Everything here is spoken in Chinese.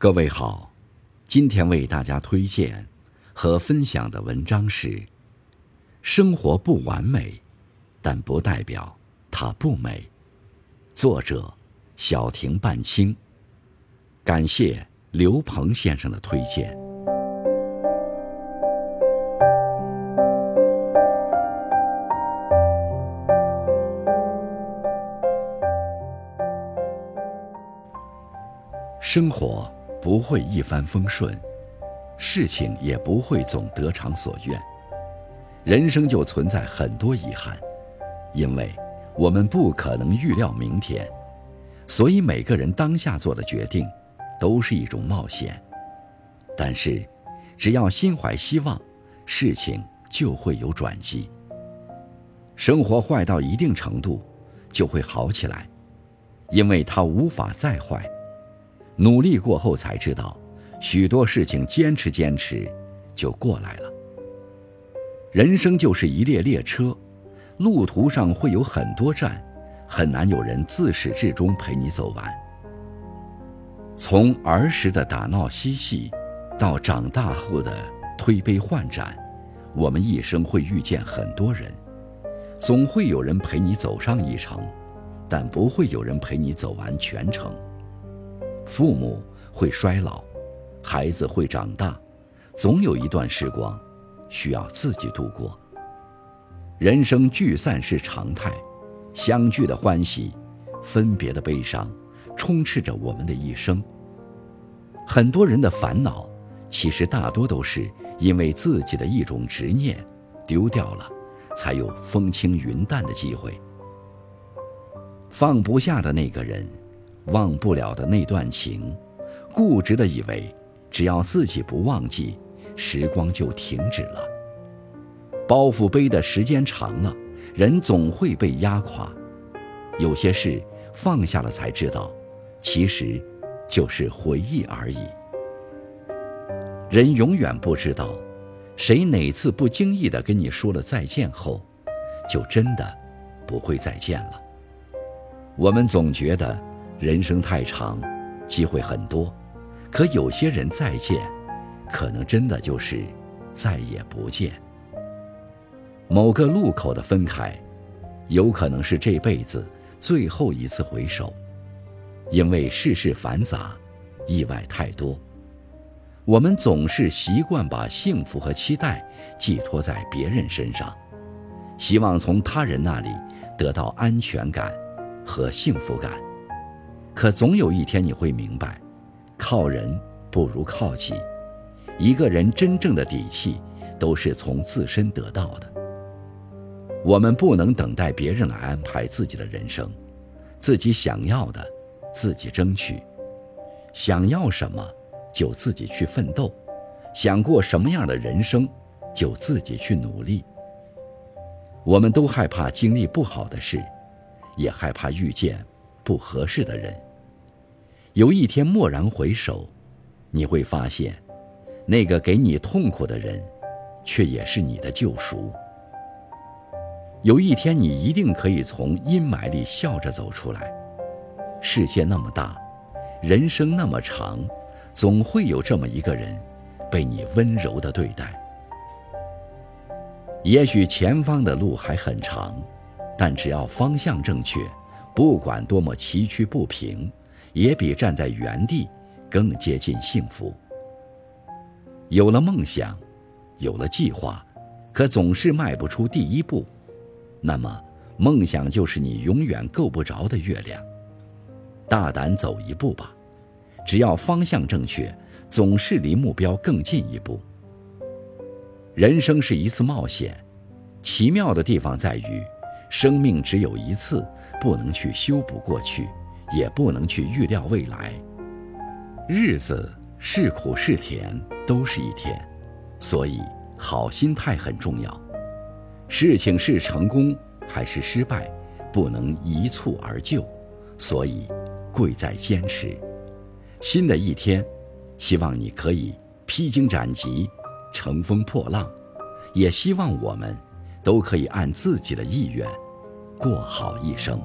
各位好，今天为大家推荐和分享的文章是《生活不完美，但不代表它不美》，作者小亭半清。感谢刘鹏先生的推荐。生活。不会一帆风顺，事情也不会总得偿所愿，人生就存在很多遗憾，因为我们不可能预料明天，所以每个人当下做的决定都是一种冒险。但是，只要心怀希望，事情就会有转机。生活坏到一定程度，就会好起来，因为它无法再坏。努力过后才知道，许多事情坚持坚持，就过来了。人生就是一列列车，路途上会有很多站，很难有人自始至终陪你走完。从儿时的打闹嬉戏，到长大后的推杯换盏，我们一生会遇见很多人，总会有人陪你走上一程，但不会有人陪你走完全程。父母会衰老，孩子会长大，总有一段时光需要自己度过。人生聚散是常态，相聚的欢喜，分别的悲伤，充斥着我们的一生。很多人的烦恼，其实大多都是因为自己的一种执念丢掉了，才有风轻云淡的机会。放不下的那个人。忘不了的那段情，固执的以为，只要自己不忘记，时光就停止了。包袱背的时间长了，人总会被压垮。有些事放下了才知道，其实就是回忆而已。人永远不知道，谁哪次不经意的跟你说了再见后，就真的不会再见了。我们总觉得。人生太长，机会很多，可有些人再见，可能真的就是再也不见。某个路口的分开，有可能是这辈子最后一次回首，因为世事繁杂，意外太多。我们总是习惯把幸福和期待寄托在别人身上，希望从他人那里得到安全感和幸福感。可总有一天你会明白，靠人不如靠己。一个人真正的底气，都是从自身得到的。我们不能等待别人来安排自己的人生，自己想要的，自己争取。想要什么，就自己去奋斗；想过什么样的人生，就自己去努力。我们都害怕经历不好的事，也害怕遇见不合适的人。有一天蓦然回首，你会发现，那个给你痛苦的人，却也是你的救赎。有一天你一定可以从阴霾里笑着走出来。世界那么大，人生那么长，总会有这么一个人，被你温柔的对待。也许前方的路还很长，但只要方向正确，不管多么崎岖不平。也比站在原地更接近幸福。有了梦想，有了计划，可总是迈不出第一步，那么梦想就是你永远够不着的月亮。大胆走一步吧，只要方向正确，总是离目标更近一步。人生是一次冒险，奇妙的地方在于，生命只有一次，不能去修补过去。也不能去预料未来，日子是苦是甜都是一天，所以好心态很重要。事情是成功还是失败，不能一蹴而就，所以贵在坚持。新的一天，希望你可以披荆斩棘，乘风破浪，也希望我们都可以按自己的意愿过好一生。